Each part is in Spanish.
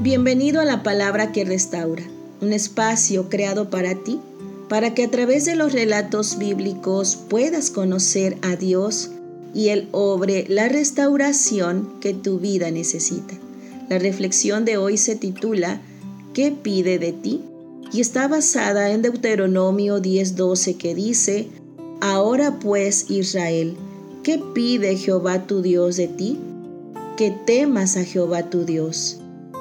Bienvenido a la palabra que restaura, un espacio creado para ti, para que a través de los relatos bíblicos puedas conocer a Dios y Él obre la restauración que tu vida necesita. La reflexión de hoy se titula ¿Qué pide de ti? y está basada en Deuteronomio 10:12 que dice, Ahora pues Israel, ¿qué pide Jehová tu Dios de ti? Que temas a Jehová tu Dios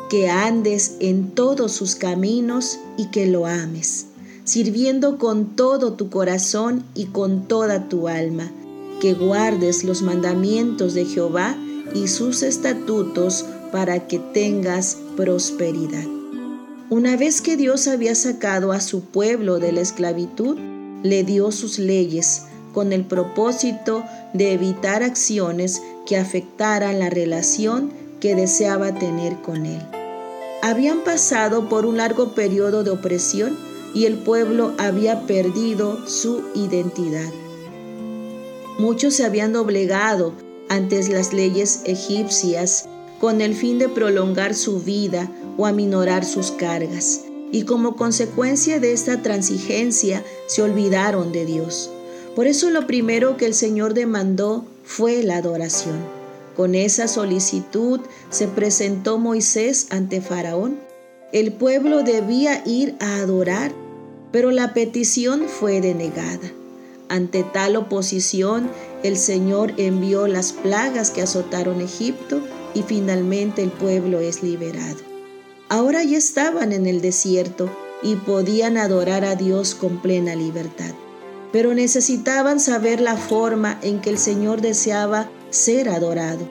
que andes en todos sus caminos y que lo ames, sirviendo con todo tu corazón y con toda tu alma, que guardes los mandamientos de Jehová y sus estatutos para que tengas prosperidad. Una vez que Dios había sacado a su pueblo de la esclavitud, le dio sus leyes con el propósito de evitar acciones que afectaran la relación que deseaba tener con él habían pasado por un largo periodo de opresión y el pueblo había perdido su identidad. Muchos se habían doblegado ante las leyes egipcias con el fin de prolongar su vida o aminorar sus cargas, y como consecuencia de esta transigencia se olvidaron de Dios. Por eso lo primero que el Señor demandó fue la adoración. Con esa solicitud se presentó Moisés ante Faraón. El pueblo debía ir a adorar, pero la petición fue denegada. Ante tal oposición, el Señor envió las plagas que azotaron Egipto y finalmente el pueblo es liberado. Ahora ya estaban en el desierto y podían adorar a Dios con plena libertad, pero necesitaban saber la forma en que el Señor deseaba ser adorado.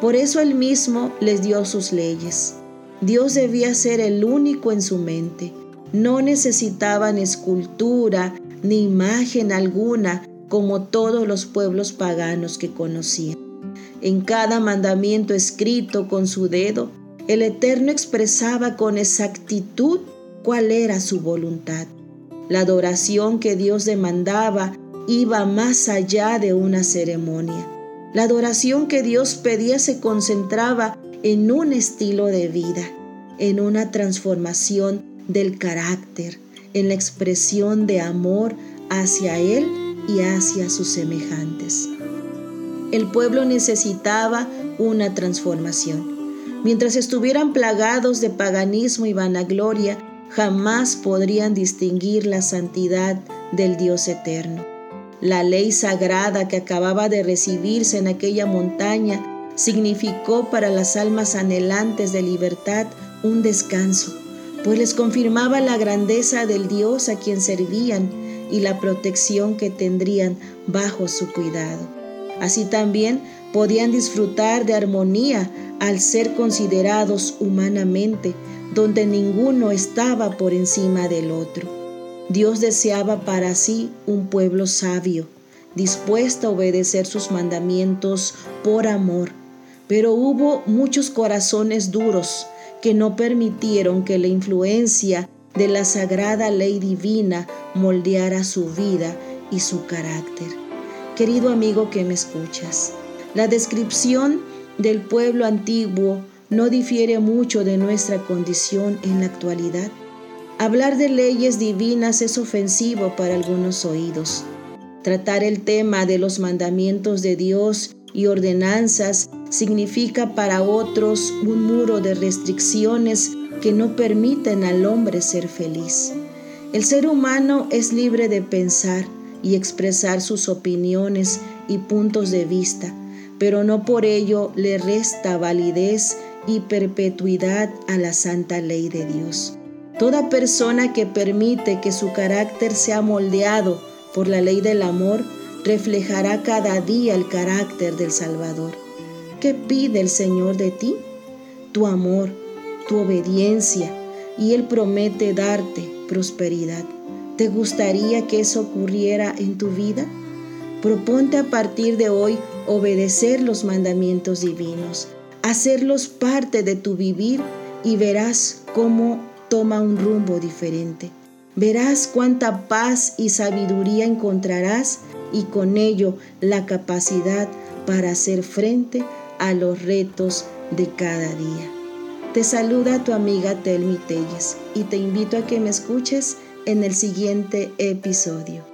Por eso él mismo les dio sus leyes. Dios debía ser el único en su mente. No necesitaban escultura ni imagen alguna como todos los pueblos paganos que conocían. En cada mandamiento escrito con su dedo, el Eterno expresaba con exactitud cuál era su voluntad. La adoración que Dios demandaba iba más allá de una ceremonia. La adoración que Dios pedía se concentraba en un estilo de vida, en una transformación del carácter, en la expresión de amor hacia Él y hacia sus semejantes. El pueblo necesitaba una transformación. Mientras estuvieran plagados de paganismo y vanagloria, jamás podrían distinguir la santidad del Dios eterno. La ley sagrada que acababa de recibirse en aquella montaña significó para las almas anhelantes de libertad un descanso, pues les confirmaba la grandeza del Dios a quien servían y la protección que tendrían bajo su cuidado. Así también podían disfrutar de armonía al ser considerados humanamente, donde ninguno estaba por encima del otro. Dios deseaba para sí un pueblo sabio, dispuesto a obedecer sus mandamientos por amor, pero hubo muchos corazones duros que no permitieron que la influencia de la sagrada ley divina moldeara su vida y su carácter. Querido amigo que me escuchas, la descripción del pueblo antiguo no difiere mucho de nuestra condición en la actualidad. Hablar de leyes divinas es ofensivo para algunos oídos. Tratar el tema de los mandamientos de Dios y ordenanzas significa para otros un muro de restricciones que no permiten al hombre ser feliz. El ser humano es libre de pensar y expresar sus opiniones y puntos de vista, pero no por ello le resta validez y perpetuidad a la santa ley de Dios. Toda persona que permite que su carácter sea moldeado por la ley del amor reflejará cada día el carácter del Salvador. ¿Qué pide el Señor de ti? tu amor, tu obediencia y Él promete darte prosperidad. ¿Te gustaría que eso ocurriera en tu vida? Proponte a partir de hoy obedecer los mandamientos divinos, hacerlos parte de tu vivir y verás cómo toma un rumbo diferente. Verás cuánta paz y sabiduría encontrarás y con ello la capacidad para hacer frente a los retos de cada día. Te saluda tu amiga Telmi Telles y te invito a que me escuches en el siguiente episodio.